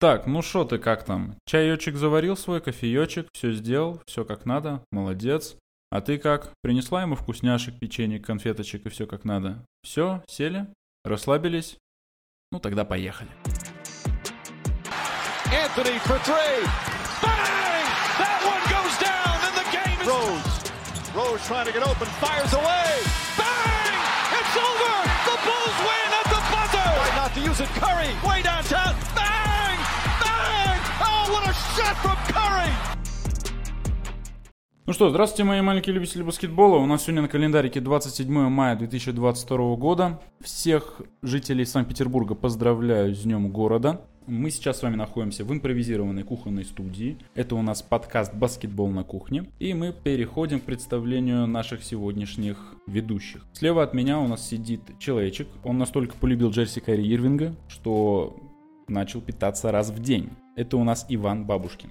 Так, ну что ты, как там? Чаечек заварил свой, кофеечек, все сделал, все как надо, молодец. А ты как? Принесла ему вкусняшек, печенье, конфеточек и все как надо? Все, сели? Расслабились? Ну тогда поехали. Anthony for three. Bang! That one goes down and the game is... Rose. Rose trying to get open, fires away. Bang! It's over! The Bulls win at the buzzer! Try not to use it. Curry way downtown. Ну что, здравствуйте, мои маленькие любители баскетбола. У нас сегодня на календарике 27 мая 2022 года. Всех жителей Санкт-Петербурга поздравляю с Днем города. Мы сейчас с вами находимся в импровизированной кухонной студии. Это у нас подкаст «Баскетбол на кухне». И мы переходим к представлению наших сегодняшних ведущих. Слева от меня у нас сидит человечек. Он настолько полюбил Джерси Кайри Ирвинга, что начал питаться раз в день. Это у нас Иван Бабушкин.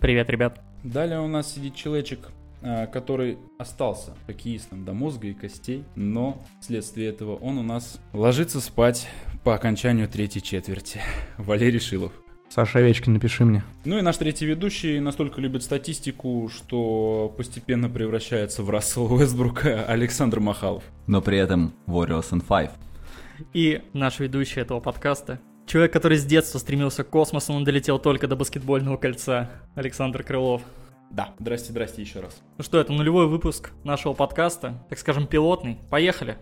Привет, ребят. Далее у нас сидит человечек, а, который остался хоккеистом до мозга и костей, но вследствие этого он у нас ложится спать по окончанию третьей четверти. Валерий Шилов. Саша Овечкин, напиши мне. Ну и наш третий ведущий настолько любит статистику, что постепенно превращается в Рассела Уэстбрука Александр Махалов. Но при этом Warriors and Five. И наш ведущий этого подкаста, Человек, который с детства стремился к космосу, он долетел только до баскетбольного кольца. Александр Крылов. Да, здрасте, здрасте еще раз. Ну что, это нулевой выпуск нашего подкаста, так скажем, пилотный. Поехали!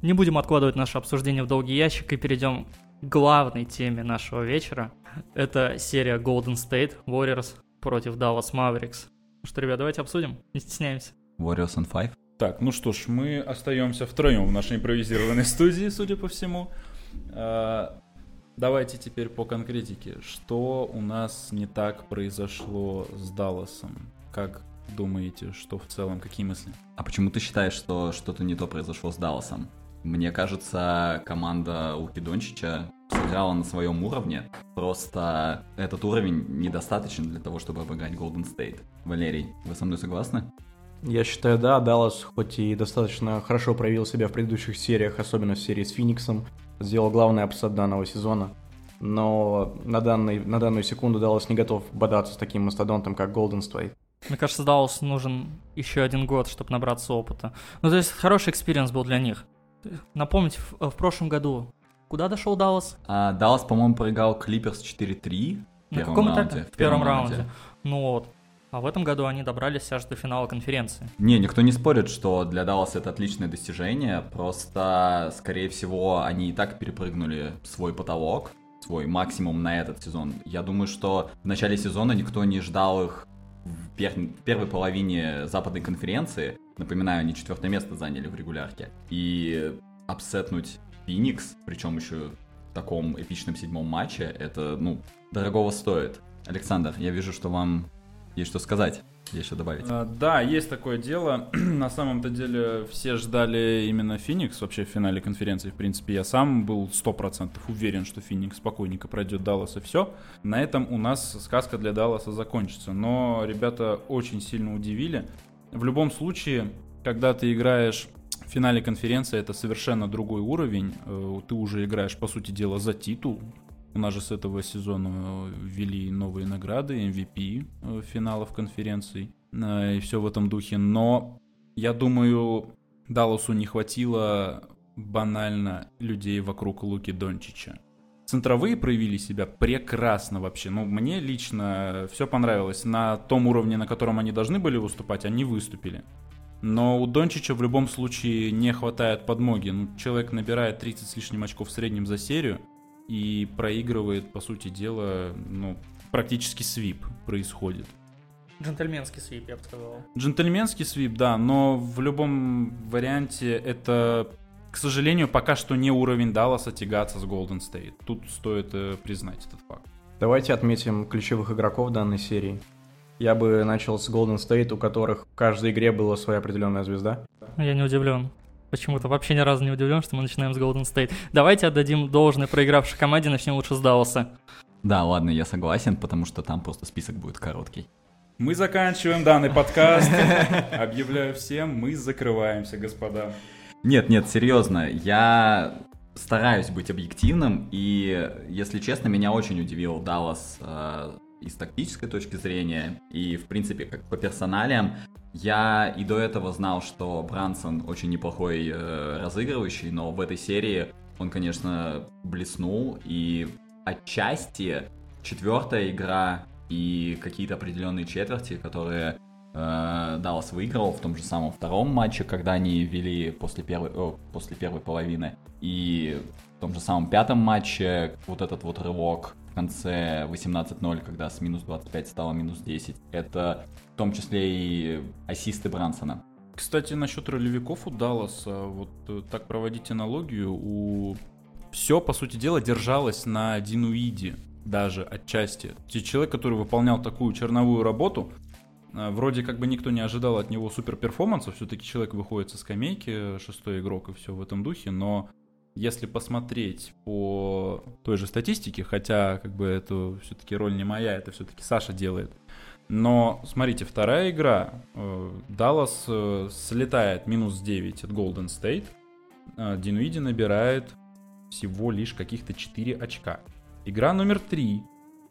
Не будем откладывать наше обсуждение в долгий ящик и перейдем к главной теме нашего вечера. Это серия Golden State Warriors против Dallas Mavericks. Ну что, ребят, давайте обсудим, не стесняемся. Warriors and Five? Так, ну что ж, мы остаемся втроем в нашей импровизированной студии, судя по всему. А, давайте теперь по конкретике. Что у нас не так произошло с Далласом? Как думаете, что в целом, какие мысли? А почему ты считаешь, что что-то не то произошло с Далласом? Мне кажется, команда Луки Дончича сыграла на своем уровне. Просто этот уровень недостаточен для того, чтобы обыграть Golden State. Валерий, вы со мной согласны? Я считаю, да, Даллас хоть и достаточно хорошо проявил себя в предыдущих сериях, особенно в серии с Фениксом, сделал главный апсет данного сезона. Но на, данный, на данную секунду Даллас не готов бодаться с таким мастодонтом, как Golden State. Мне кажется, Даллас нужен еще один год, чтобы набраться опыта. Ну, то есть, хороший experience был для них. Напомните, в, в прошлом году куда дошел Даллас? А, Даллас, по-моему, проиграл Клипперс 4-3 в первом раунде. В первом раунде. Ну вот. А в этом году они добрались аж до финала конференции. Не, никто не спорит, что для Далласа это отличное достижение. Просто, скорее всего, они и так перепрыгнули свой потолок, свой максимум на этот сезон. Я думаю, что в начале сезона никто не ждал их в, пер... в первой половине западной конференции. Напоминаю, они четвертое место заняли в регулярке. И апсетнуть Феникс, причем еще в таком эпичном седьмом матче, это, ну, дорогого стоит. Александр, я вижу, что вам есть что сказать? Есть что добавить? А, да, есть такое дело. На самом-то деле все ждали именно Феникс вообще в финале конференции. В принципе, я сам был 100% уверен, что Феникс спокойненько пройдет Даллас и все. На этом у нас сказка для Далласа закончится. Но ребята очень сильно удивили. В любом случае, когда ты играешь в финале конференции, это совершенно другой уровень. Э, ты уже играешь, по сути дела, за титул. У нас же с этого сезона ввели новые награды, MVP э, финалов конференций э, и все в этом духе. Но я думаю, Далласу не хватило банально людей вокруг Луки Дончича. Центровые проявили себя прекрасно вообще. Ну, мне лично все понравилось. На том уровне, на котором они должны были выступать, они выступили. Но у Дончича в любом случае не хватает подмоги. Ну, человек набирает 30 с лишним очков в среднем за серию и проигрывает, по сути дела, ну, практически свип происходит. Джентльменский свип, я бы сказал. Джентльменский свип, да, но в любом варианте это, к сожалению, пока что не уровень Далласа тягаться с Golden State. Тут стоит э, признать этот факт. Давайте отметим ключевых игроков данной серии. Я бы начал с Golden State, у которых в каждой игре была своя определенная звезда. Я не удивлен почему-то вообще ни разу не удивлен, что мы начинаем с Golden State. Давайте отдадим должное проигравшей команде, начнем лучше с Далласа. Да, ладно, я согласен, потому что там просто список будет короткий. Мы заканчиваем данный подкаст. Объявляю всем, мы закрываемся, господа. Нет, нет, серьезно, я стараюсь быть объективным, и, если честно, меня очень удивил Даллас э, и с тактической точки зрения, и, в принципе, как по персоналиям. Я и до этого знал, что Брансон очень неплохой э, разыгрывающий, но в этой серии он, конечно, блеснул, и отчасти четвертая игра и какие-то определенные четверти, которые э, Даллас выиграл в том же самом втором матче, когда они вели после первой, о, после первой половины, и в том же самом пятом матче вот этот вот рывок конце 18-0, когда с минус 25 стало минус 10. Это в том числе и ассисты Брансона. Кстати, насчет ролевиков у Далласа, вот э, так проводить аналогию, у все, по сути дела, держалось на Динуиде даже отчасти. Человек, который выполнял такую черновую работу, э, вроде как бы никто не ожидал от него супер перформанса, все-таки человек выходит со скамейки, шестой игрок и все в этом духе, но если посмотреть по той же статистике, хотя как бы это все-таки роль не моя, это все-таки Саша делает. Но смотрите, вторая игра, Даллас э, слетает минус 9 от Golden State, э, Динуиди набирает всего лишь каких-то 4 очка. Игра номер 3,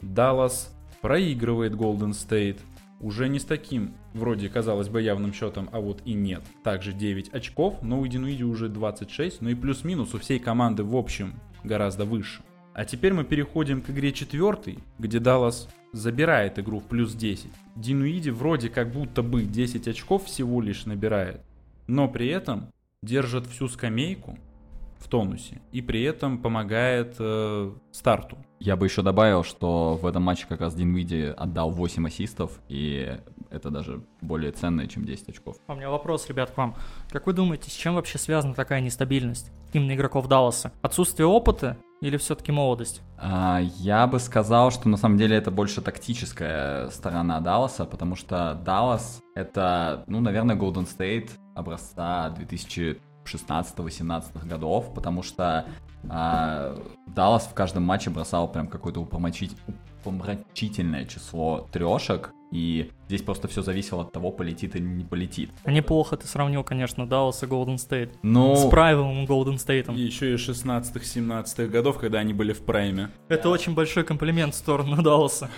Даллас проигрывает Golden State, уже не с таким, вроде, казалось бы, явным счетом, а вот и нет. Также 9 очков, но у Динуиди уже 26, ну и плюс-минус у всей команды в общем гораздо выше. А теперь мы переходим к игре четвертой, где Даллас забирает игру в плюс 10. Динуиди вроде как будто бы 10 очков всего лишь набирает, но при этом держит всю скамейку в тонусе и при этом помогает э, старту. Я бы еще добавил, что в этом матче как раз Динвиди отдал 8 ассистов, и это даже более ценное, чем 10 очков. А у меня вопрос, ребят, к вам. Как вы думаете, с чем вообще связана такая нестабильность именно игроков Далласа? Отсутствие опыта или все-таки молодость? А, я бы сказал, что на самом деле это больше тактическая сторона Далласа, потому что Даллас это, ну, наверное, Golden State образца 2000 16-18 годов, потому что а, Даллас в каждом матче бросал прям какое-то упомочить, упомрачительное число трешек, и здесь просто все зависело от того, полетит или не полетит. А неплохо ты сравнил, конечно, Даллас и Голден Стейт. Ну... С правилом Голден Стейтом. И еще и 16-17 годов, когда они были в прайме. Это очень большой комплимент в сторону Далласа.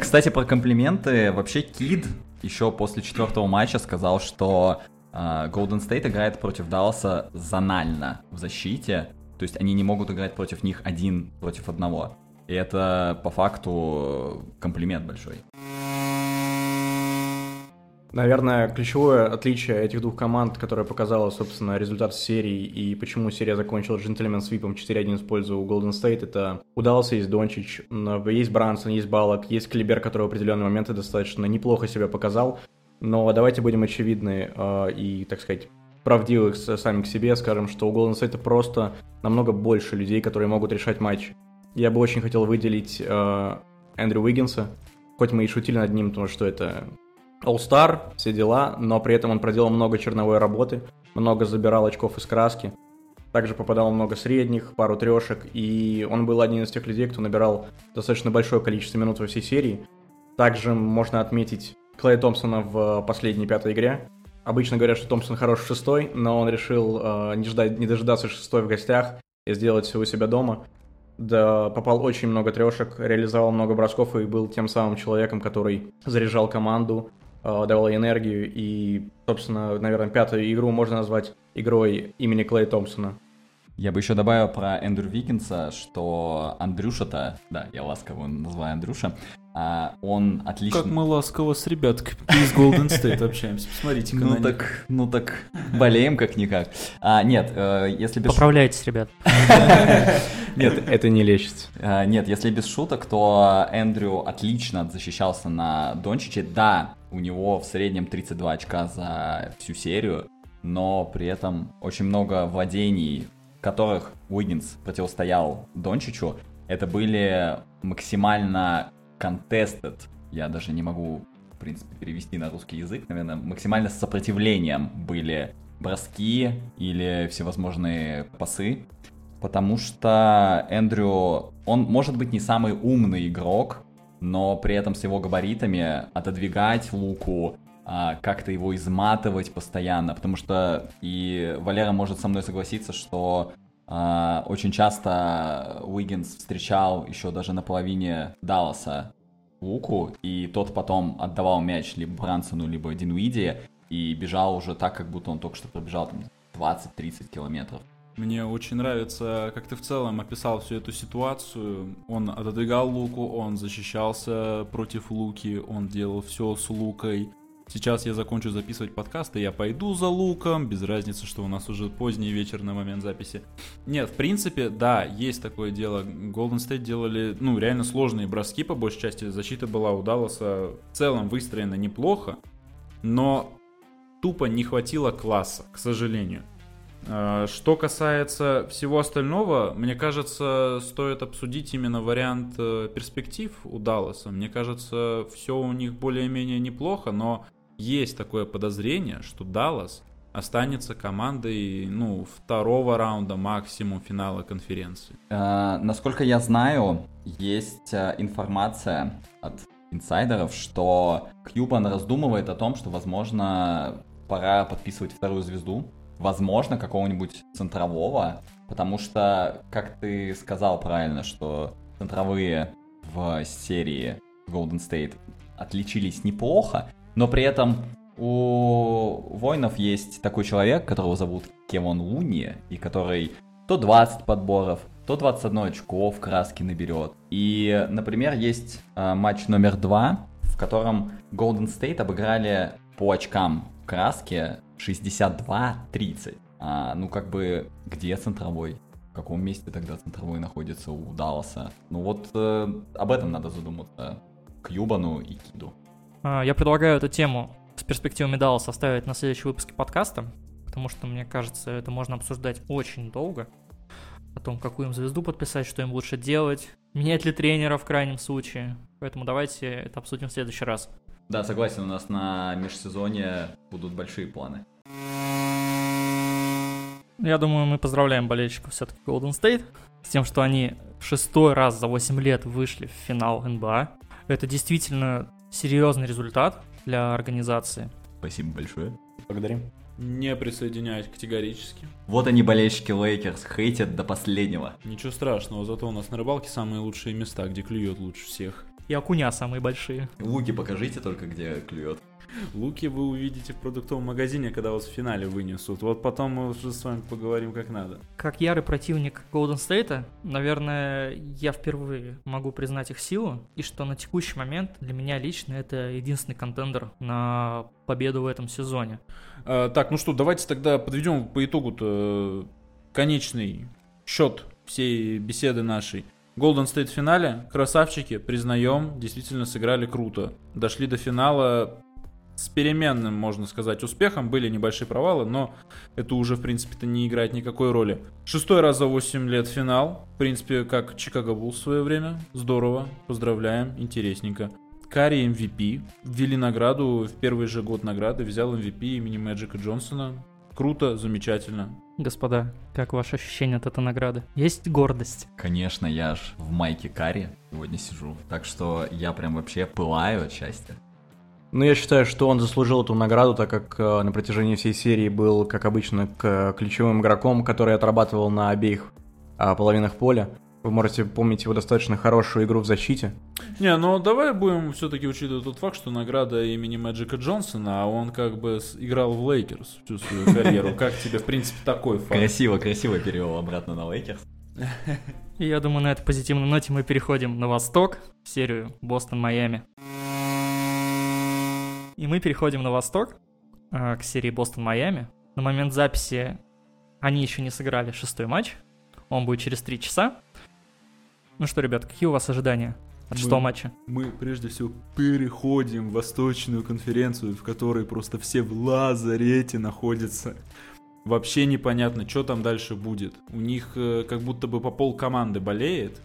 Кстати, про комплименты. Вообще, Кид еще после четвертого матча сказал, что Golden State играет против Далласа зонально в защите, то есть они не могут играть против них один против одного. И это по факту комплимент большой. Наверное, ключевое отличие этих двух команд, которое показало, собственно, результат серии и почему серия закончилась джентльмен свипом 4-1 в пользу Golden State, это удался есть Дончич, есть Брансон, есть Балок, есть Клибер, который в определенные моменты достаточно неплохо себя показал, но давайте будем очевидны э, и, так сказать, правдивы сами к себе, скажем, что у Golden State просто намного больше людей, которые могут решать матч. Я бы очень хотел выделить э, Эндрю Уиггинса, хоть мы и шутили над ним, потому что это All-Star, все дела, но при этом он проделал много черновой работы, много забирал очков из краски, также попадал много средних, пару трешек, и он был один из тех людей, кто набирал достаточно большое количество минут во всей серии. Также можно отметить Клея Томпсона в последней пятой игре. Обычно говорят, что Томпсон хорош в шестой, но он решил э, не, ждать, не дожидаться шестой в гостях и сделать все у себя дома. Да, попал очень много трешек, реализовал много бросков и был тем самым человеком, который заряжал команду, э, давал ей энергию. И, собственно, наверное, пятую игру можно назвать игрой имени Клея Томпсона. Я бы еще добавил про Эндрю Викинса, что Андрюша-то, да, я ласково называю Андрюша, а, он отлично... Как мы ласково с ребятками из Golden State общаемся, посмотрите Ну так, ну так, болеем как-никак. А, нет, э, если без... Поправляйтесь, ребят. Нет, это не лечится. А, нет, если без шуток, то Эндрю отлично защищался на Дончиче. Да, у него в среднем 32 очка за всю серию, но при этом очень много владений, которых Уиггинс противостоял Дончичу. Это были максимально contested, я даже не могу, в принципе, перевести на русский язык, наверное, максимально с сопротивлением были броски или всевозможные пасы, потому что Эндрю, он может быть не самый умный игрок, но при этом с его габаритами отодвигать луку, а, как-то его изматывать постоянно, потому что и Валера может со мной согласиться, что очень часто Уиггинс встречал еще даже на половине Далласа Луку, и тот потом отдавал мяч либо Брансону, либо Динуиди, и бежал уже так, как будто он только что пробежал там 20-30 километров. Мне очень нравится, как ты в целом описал всю эту ситуацию. Он отодвигал Луку, он защищался против Луки, он делал все с Лукой. Сейчас я закончу записывать подкаст, и я пойду за луком, без разницы, что у нас уже поздний вечер на момент записи. Нет, в принципе, да, есть такое дело. Golden State делали, ну, реально сложные броски, по большей части. Защита была у Далласа в целом выстроена неплохо, но тупо не хватило класса, к сожалению. А, что касается всего остального, мне кажется, стоит обсудить именно вариант э, перспектив у Далласа. Мне кажется, все у них более-менее неплохо, но есть такое подозрение, что Даллас останется командой, ну, второго раунда максимум финала конференции. Э, насколько я знаю, есть э, информация от инсайдеров, что Кьюбан раздумывает о том, что, возможно, пора подписывать вторую звезду, возможно, какого-нибудь центрового, потому что, как ты сказал правильно, что центровые в серии Golden State отличились неплохо, но при этом у воинов есть такой человек, которого зовут Кевон Луни, и который то 20 подборов, то 21 очко в краске наберет. И, например, есть э, матч номер два, в котором Golden State обыграли по очкам в краске 62-30. А, ну, как бы, где центровой? В каком месте тогда центровой находится у Далласа? Ну вот э, об этом надо задуматься Кьюбану и Киду. А, я предлагаю эту тему с перспективами Далласа составить на следующем выпуске подкаста, потому что, мне кажется, это можно обсуждать очень долго. О том, какую им звезду подписать, что им лучше делать, менять ли тренера в крайнем случае. Поэтому давайте это обсудим в следующий раз. Да, согласен, у нас на межсезонье будут большие планы. Я думаю, мы поздравляем болельщиков все-таки Golden State с тем, что они в шестой раз за 8 лет вышли в финал НБА. Это действительно серьезный результат для организации. Спасибо большое. Благодарим. Не присоединяюсь категорически. Вот они, болельщики Лейкерс, хейтят до последнего. Ничего страшного, зато у нас на рыбалке самые лучшие места, где клюет лучше всех. И окуня самые большие. Луки покажите только, где клюет. Луки вы увидите в продуктовом магазине, когда вас в финале вынесут. Вот потом мы уже с вами поговорим как надо. Как ярый противник Golden State, наверное, я впервые могу признать их силу, и что на текущий момент для меня лично это единственный контендер на победу в этом сезоне. А, так, ну что, давайте тогда подведем по итогу-то э, конечный счет всей беседы нашей. Golden State в финале, красавчики, признаем, действительно сыграли круто. Дошли до финала с переменным, можно сказать, успехом. Были небольшие провалы, но это уже, в принципе-то, не играет никакой роли. Шестой раз за 8 лет финал. В принципе, как Чикаго был в свое время. Здорово. Поздравляем. Интересненько. Карри MVP. Ввели награду в первый же год награды. Взял MVP имени Мэджика Джонсона. Круто, замечательно. Господа, как ваше ощущение от этой награды? Есть гордость? Конечно, я ж в майке Карри сегодня сижу. Так что я прям вообще пылаю от счастья. Ну, я считаю, что он заслужил эту награду, так как э, на протяжении всей серии был, как обычно, к ключевым игроком, который отрабатывал на обеих э, половинах поля. Вы можете помнить его достаточно хорошую игру в защите. Не, ну давай будем все-таки учитывать тот факт, что награда имени Мэджика Джонсона, а он как бы играл в Лейкерс всю свою карьеру. Как тебе, в принципе, такой факт? Красиво, красиво перевел обратно на Лейкерс. И я думаю, на этой позитивной ноте мы переходим на восток, в серию Бостон-Майами. И мы переходим на восток, э, к серии Бостон-Майами. На момент записи они еще не сыграли шестой матч. Он будет через три часа. Ну что, ребят, какие у вас ожидания от шестого матча? Мы прежде всего переходим в Восточную конференцию, в которой просто все в лазарете находятся. Вообще непонятно, что там дальше будет. У них э, как будто бы по пол команды болеет.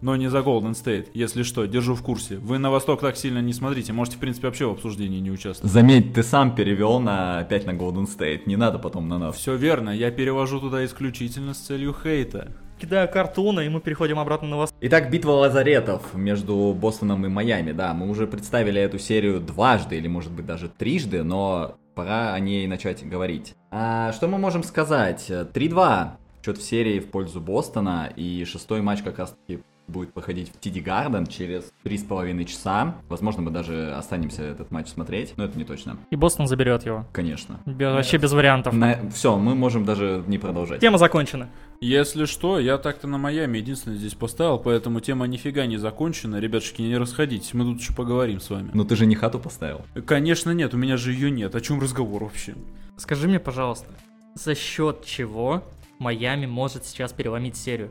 Но не за Golden State, если что, держу в курсе. Вы на Восток так сильно не смотрите, можете, в принципе, вообще в обсуждении не участвовать. Заметь, ты сам перевел на опять на Golden State. Не надо потом на нас. Все верно, я перевожу туда исключительно с целью хейта. Кидаю картуна, и мы переходим обратно на восток. Итак, битва лазаретов между Бостоном и Майами. Да, мы уже представили эту серию дважды, или может быть даже трижды, но пора о ней начать говорить. А что мы можем сказать? 3-2 счет в серии в пользу Бостона, и шестой матч как раз-таки будет проходить в Тиди Гарден через три с половиной часа. Возможно, мы даже останемся этот матч смотреть, но это не точно. И Бостон заберет его. Конечно. Бе- вообще без вариантов. Все, мы можем даже не продолжать. Тема закончена. Если что, я так-то на Майами единственное здесь поставил, поэтому тема нифига не закончена. Ребятушки, не расходитесь, мы тут еще поговорим с вами. Но ты же не хату поставил. Конечно нет, у меня же ее нет. О чем разговор вообще? Скажи мне, пожалуйста, за счет чего Майами может сейчас переломить серию?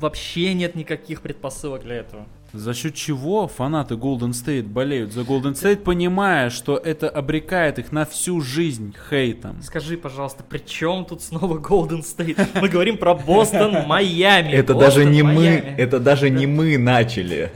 Вообще нет никаких предпосылок для этого. За счет чего фанаты Golden State болеют за Golden State, понимая, что это обрекает их на всю жизнь хейтом? Скажи, пожалуйста, при чем тут снова Golden State? Мы говорим про Бостон, Майами. Это Бостон, даже не мы, это даже не мы начали.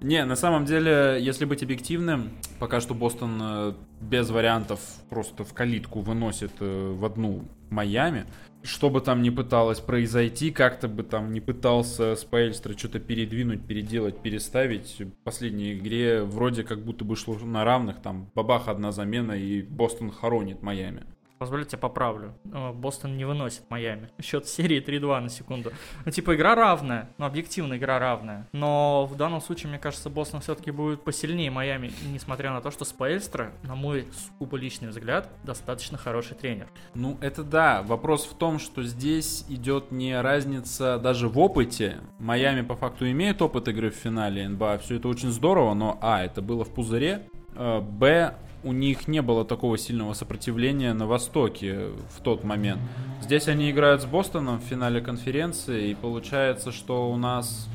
Не, на самом деле, если быть объективным, пока что Бостон э, без вариантов просто в калитку выносит э, в одну Майами. Что бы там ни пыталось произойти, как-то бы там не пытался Спайльстра что-то передвинуть, переделать, переставить. В последней игре вроде как будто бы шло на равных, там бабах одна замена и Бостон хоронит Майами. Позволю тебя поправлю. Э, Бостон не выносит Майами. Счет серии 3-2 на секунду. Ну, типа, игра равная. Ну, объективно, игра равная. Но в данном случае, мне кажется, Бостон все-таки будет посильнее Майами, несмотря на то, что Спейлстра, на мой сугубо личный взгляд, достаточно хороший тренер. Ну, это да. Вопрос в том, что здесь идет не разница даже в опыте. Майами по факту имеет опыт игры в финале НБА. Все это очень здорово, но А, это было в пузыре. э, Б, у них не было такого сильного сопротивления на Востоке в тот момент. Здесь они играют с Бостоном в финале конференции, и получается, что у нас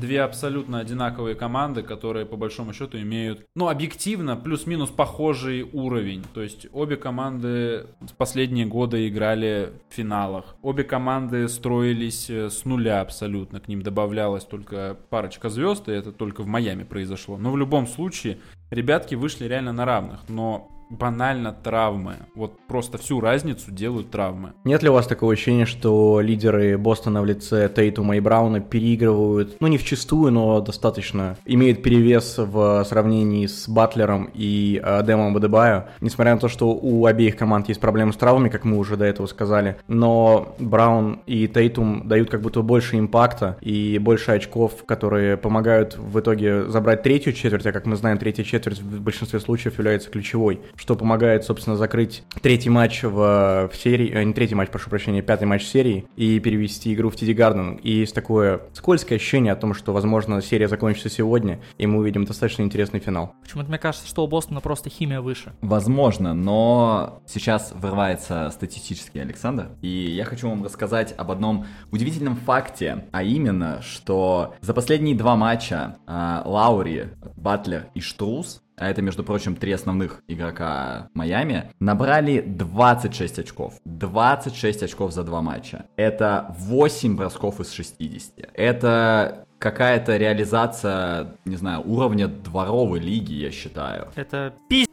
две абсолютно одинаковые команды, которые по большому счету имеют, ну, объективно, плюс-минус похожий уровень. То есть обе команды в последние годы играли в финалах. Обе команды строились э, с нуля абсолютно. К ним добавлялась только парочка звезд, и это только в Майами произошло. Но в любом случае, ребятки вышли реально на равных. Но банально травмы. Вот просто всю разницу делают травмы. Нет ли у вас такого ощущения, что лидеры Бостона в лице Тейтума и Брауна переигрывают, ну не вчистую, но достаточно, имеют перевес в сравнении с Батлером и э, Дэмом Бадебаю, несмотря на то, что у обеих команд есть проблемы с травмами, как мы уже до этого сказали, но Браун и Тейтум дают как будто больше импакта и больше очков, которые помогают в итоге забрать третью четверть, а как мы знаем, третья четверть в большинстве случаев является ключевой что помогает, собственно, закрыть третий матч в, в серии, э, не третий матч, прошу прощения, пятый матч серии и перевести игру в Тиди Гарден. И есть такое скользкое ощущение о том, что, возможно, серия закончится сегодня, и мы увидим достаточно интересный финал. Почему-то мне кажется, что у Бостона просто химия выше. Возможно, но сейчас вырывается статистический Александр, и я хочу вам рассказать об одном удивительном факте, а именно, что за последние два матча э, Лаури, Батлер и Штрус а это, между прочим, три основных игрока Майами, набрали 26 очков. 26 очков за два матча. Это 8 бросков из 60. Это какая-то реализация, не знаю, уровня дворовой лиги, я считаю. Это пи***.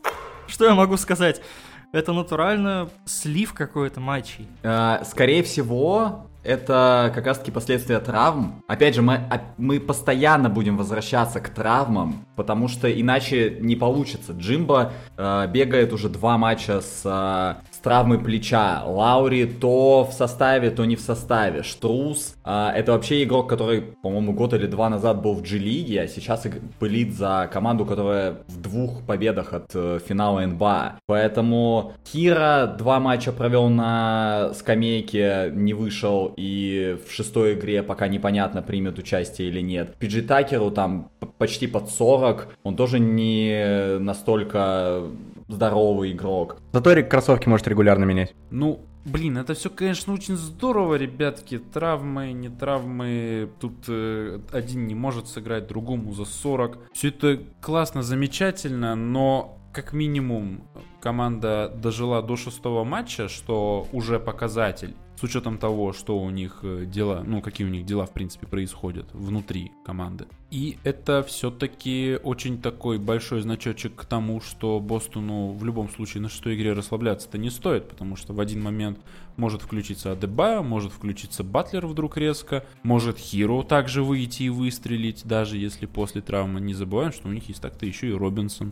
Что я могу сказать? Это натурально слив какой-то матчей. Э, скорее всего, это как раз-таки последствия травм. Опять же, мы, мы постоянно будем возвращаться к травмам, потому что иначе не получится. Джимбо э, бегает уже два матча с, э, с травмой плеча. Лаури то в составе, то не в составе. Штрус э, это вообще игрок, который, по-моему, год или два назад был в G-лиге, а сейчас пылит за команду, которая в двух победах от э, финала НБА. Поэтому Кира два матча провел на скамейке, не вышел и в шестой игре пока непонятно, примет участие или нет. Пиджи Такеру там почти под 40, он тоже не настолько здоровый игрок. Зато кроссовки может регулярно менять. Ну, блин, это все, конечно, очень здорово, ребятки. Травмы, не травмы. Тут э, один не может сыграть, другому за 40. Все это классно, замечательно, но как минимум команда дожила до шестого матча, что уже показатель с учетом того, что у них э, дела, ну, какие у них дела, в принципе, происходят внутри команды. И это все-таки очень такой большой значочек к тому, что Бостону в любом случае на шестой игре расслабляться-то не стоит, потому что в один момент может включиться Адебайо, может включиться Батлер вдруг резко, может Хиро также выйти и выстрелить, даже если после травмы. Не забываем, что у них есть так-то еще и Робинсон.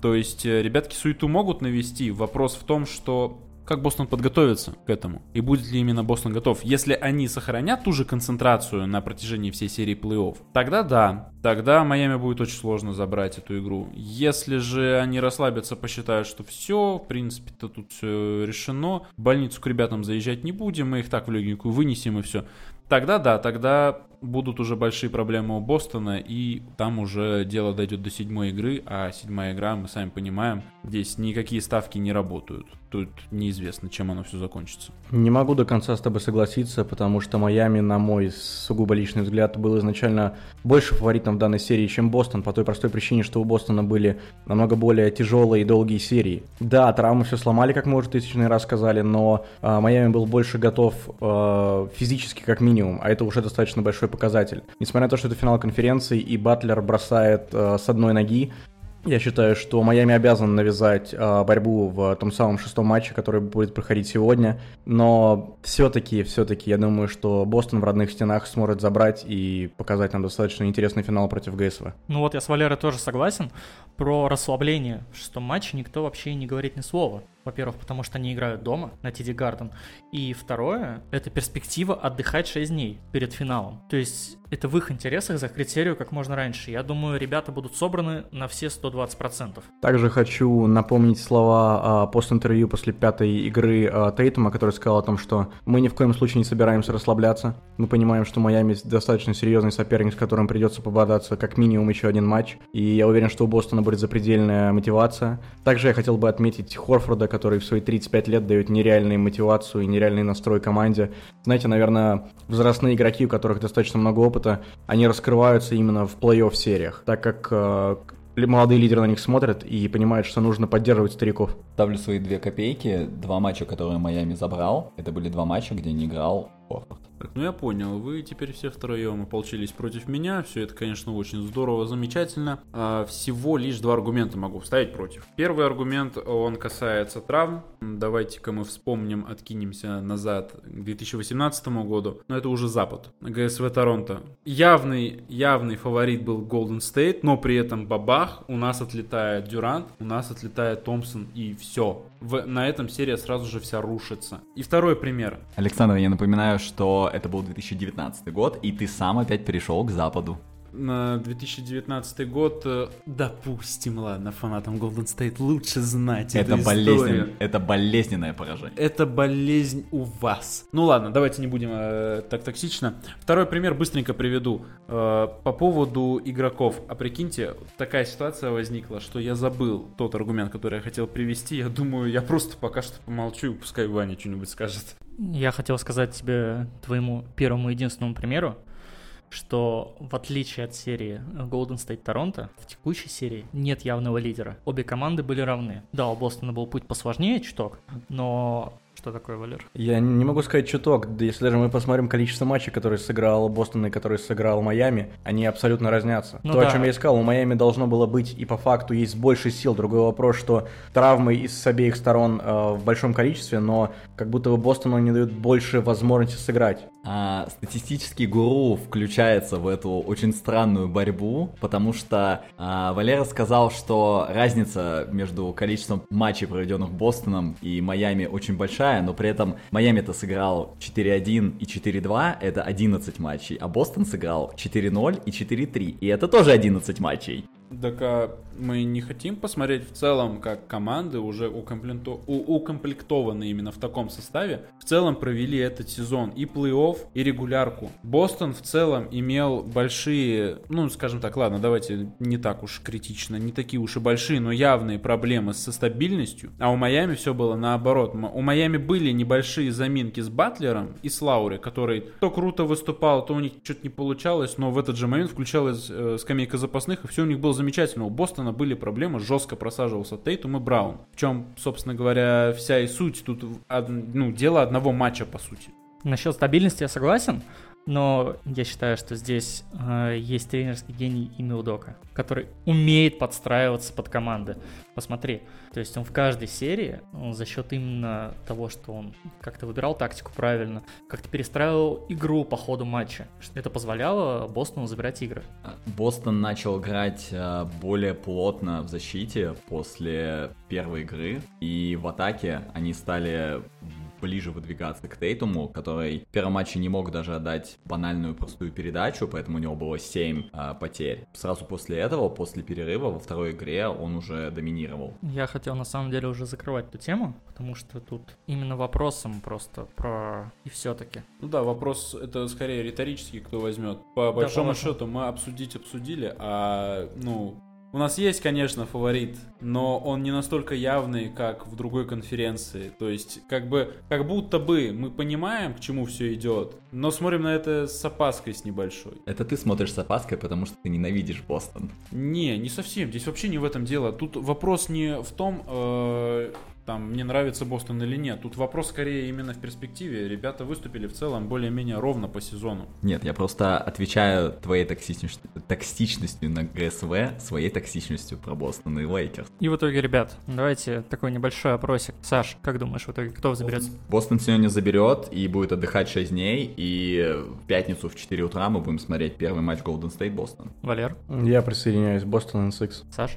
То есть э, ребятки суету могут навести. Вопрос в том, что как Бостон подготовится к этому. И будет ли именно Бостон готов. Если они сохранят ту же концентрацию на протяжении всей серии плей-офф, тогда да. Тогда Майами будет очень сложно забрать эту игру. Если же они расслабятся, посчитают, что все, в принципе-то тут все решено, в больницу к ребятам заезжать не будем, мы их так в легенькую вынесем и все. Тогда да, тогда будут уже большие проблемы у Бостона, и там уже дело дойдет до седьмой игры, а седьмая игра, мы сами понимаем, здесь никакие ставки не работают. Тут неизвестно, чем оно все закончится. Не могу до конца с тобой согласиться, потому что Майами, на мой сугубо личный взгляд, был изначально больше фаворитом в данной серии, чем Бостон, по той простой причине, что у Бостона были намного более тяжелые и долгие серии. Да, травмы все сломали, как мы уже тысячный раз сказали, но э, Майами был больше готов э, физически, как минимум, а это уже достаточно большой показатель. Несмотря на то, что это финал конференции и Батлер бросает э, с одной ноги, я считаю, что Майами обязан навязать э, борьбу в том самом шестом матче, который будет проходить сегодня. Но все-таки, все-таки, я думаю, что Бостон в родных стенах сможет забрать и показать нам достаточно интересный финал против ГСВ. Ну вот я с Валерой тоже согласен. Про расслабление в шестом матче никто вообще не говорит ни слова. Во-первых, потому что они играют дома на Тиди Гарден. И второе, это перспектива отдыхать 6 дней перед финалом. То есть это в их интересах закрыть серию как можно раньше. Я думаю, ребята будут собраны на все 120%. Также хочу напомнить слова а, пост-интервью после пятой игры а, Тейтума, который сказал о том, что мы ни в коем случае не собираемся расслабляться. Мы понимаем, что Майами достаточно серьезный соперник, с которым придется пободаться как минимум еще один матч. И я уверен, что у Бостона будет запредельная мотивация. Также я хотел бы отметить Хорфорда, который в свои 35 лет дает нереальную мотивацию и нереальный настрой команде. Знаете, наверное, возрастные игроки, у которых достаточно много опыта, они раскрываются именно в плей-офф сериях, так как э, молодые лидеры на них смотрят и понимают, что нужно поддерживать стариков. Ставлю свои две копейки. Два матча, которые Майами забрал, это были два матча, где не играл Хорфорд. Так, ну я понял, вы теперь все втроем ополчились против меня, все это, конечно, очень здорово, замечательно. А, всего лишь два аргумента могу вставить против. Первый аргумент, он касается травм. Давайте-ка мы вспомним, откинемся назад к 2018 году, но это уже Запад, ГСВ Торонто. Явный, явный фаворит был Golden State, но при этом бабах, у нас отлетает Дюрант, у нас отлетает Томпсон и все. В, на этом серия сразу же вся рушится. И второй пример. Александр, я напоминаю, что это был 2019 год, и ты сам опять перешел к Западу на 2019 год, э, допустим, ладно, фанатам Golden State лучше знать это эту болезнен. Это болезненное поражение. Это болезнь у вас. Ну ладно, давайте не будем э, так токсично. Второй пример быстренько приведу. Э, по поводу игроков. А прикиньте, такая ситуация возникла, что я забыл тот аргумент, который я хотел привести. Я думаю, я просто пока что помолчу, и пускай Ваня что-нибудь скажет. Я хотел сказать тебе, твоему первому единственному примеру, что в отличие от серии Golden State Торонто, в текущей серии нет явного лидера. Обе команды были равны. Да, у Бостона был путь посложнее чуток, но что такое, Валер? Я не могу сказать чуток. Если даже мы посмотрим количество матчей, которые сыграл Бостон и которые сыграл Майами, они абсолютно разнятся. Ну, То, да. о чем я искал, у Майами должно было быть и по факту есть больше сил. Другой вопрос, что травмы из с обеих сторон э, в большом количестве, но как будто бы Бостону не дают больше возможности сыграть. А, статистический гуру включается в эту очень странную борьбу, потому что а, Валера сказал, что разница между количеством матчей, проведенных Бостоном и Майами, очень большая но при этом Майами-то сыграл 4-1 и 4-2, это 11 матчей, а Бостон сыграл 4-0 и 4-3, и это тоже 11 матчей. Так а мы не хотим посмотреть в целом, как команды уже укомплекту... укомплектованы именно в таком составе, в целом провели этот сезон и плей-офф, и регулярку. Бостон в целом имел большие, ну, скажем так, ладно, давайте не так уж критично, не такие уж и большие, но явные проблемы со стабильностью, а у Майами все было наоборот. У Майами были небольшие заминки с Батлером и с Лаури, который то круто выступал, то у них что-то не получалось, но в этот же момент включалась э, скамейка запасных, и все у них было замечательно. У Бостона были проблемы, жестко просаживался Тейтум и Браун. В чем, собственно говоря, вся и суть тут, ну, дело одного матча, по сути. Насчет стабильности я согласен. Но я считаю, что здесь э, есть тренерский гений Ими Удока, который умеет подстраиваться под команды. Посмотри, то есть он в каждой серии он за счет именно того, что он как-то выбирал тактику правильно, как-то перестраивал игру по ходу матча. Это позволяло Бостону забирать игры. Бостон начал играть э, более плотно в защите после первой игры, и в атаке они стали ближе выдвигаться к Тейтуму, который в первом матче не мог даже отдать банальную простую передачу, поэтому у него было 7 а, потерь. Сразу после этого, после перерыва, во второй игре он уже доминировал. Я хотел на самом деле уже закрывать эту тему, потому что тут именно вопросом просто про и все-таки. Ну да, вопрос это скорее риторический, кто возьмет. По большому счету мы обсудить обсудили, а ну у нас есть, конечно, фаворит, но он не настолько явный, как в другой конференции. То есть, как бы, как будто бы мы понимаем, к чему все идет, но смотрим на это с опаской с небольшой. Это ты смотришь с опаской, потому что ты ненавидишь Бостон. Не, не совсем. Здесь вообще не в этом дело. Тут вопрос не в том, э, там, мне нравится Бостон или нет. Тут вопрос скорее именно в перспективе. Ребята выступили в целом более-менее ровно по сезону. Нет, я просто отвечаю твоей токсичностью, токсичностью на ГСВ, своей токсичностью про Бостон и Лейкерс. И в итоге, ребят, давайте такой небольшой опросик. Саш, как думаешь, в итоге кто заберет? Бостон сегодня заберет и будет отдыхать 6 дней, и в пятницу в 4 утра мы будем смотреть первый матч Golden State Бостон. Валер? Я присоединяюсь, Бостон NSX. Саш?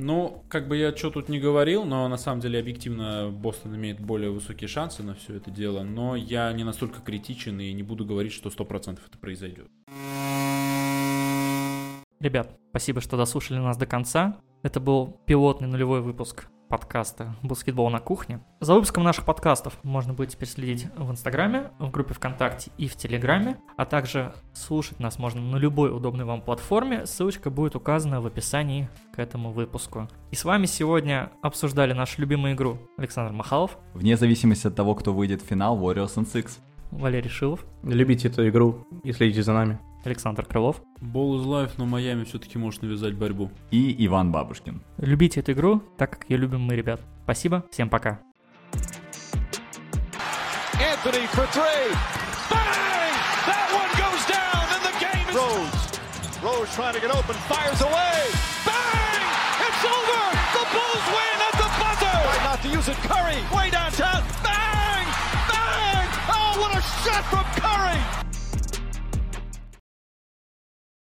Ну, как бы я что тут не говорил, но на самом деле объективно Бостон имеет более высокие шансы на все это дело, но я не настолько критичен и не буду говорить, что 100% это произойдет. Ребят, спасибо, что дослушали нас до конца. Это был пилотный нулевой выпуск подкаста «Баскетбол на кухне». За выпуском наших подкастов можно будет теперь следить в Инстаграме, в группе ВКонтакте и в Телеграме, а также слушать нас можно на любой удобной вам платформе. Ссылочка будет указана в описании к этому выпуску. И с вами сегодня обсуждали нашу любимую игру Александр Махалов. Вне зависимости от того, кто выйдет в финал, Warriors and Six. Валерий Шилов. Любите эту игру и следите за нами. Александр Крылов. Ball is life, но Майами все-таки может навязать борьбу. И Иван Бабушкин. Любите эту игру, так как ее любим мы, ребят. Спасибо, всем пока. Anthony for three. Bang! That one goes down and the game is... Rose. Rose trying to get open, fires away. Bang! It's over! The Bulls win at the buzzer! Try not to use it. Curry way downtown. Bang! Bang! Oh, what a shot from Curry!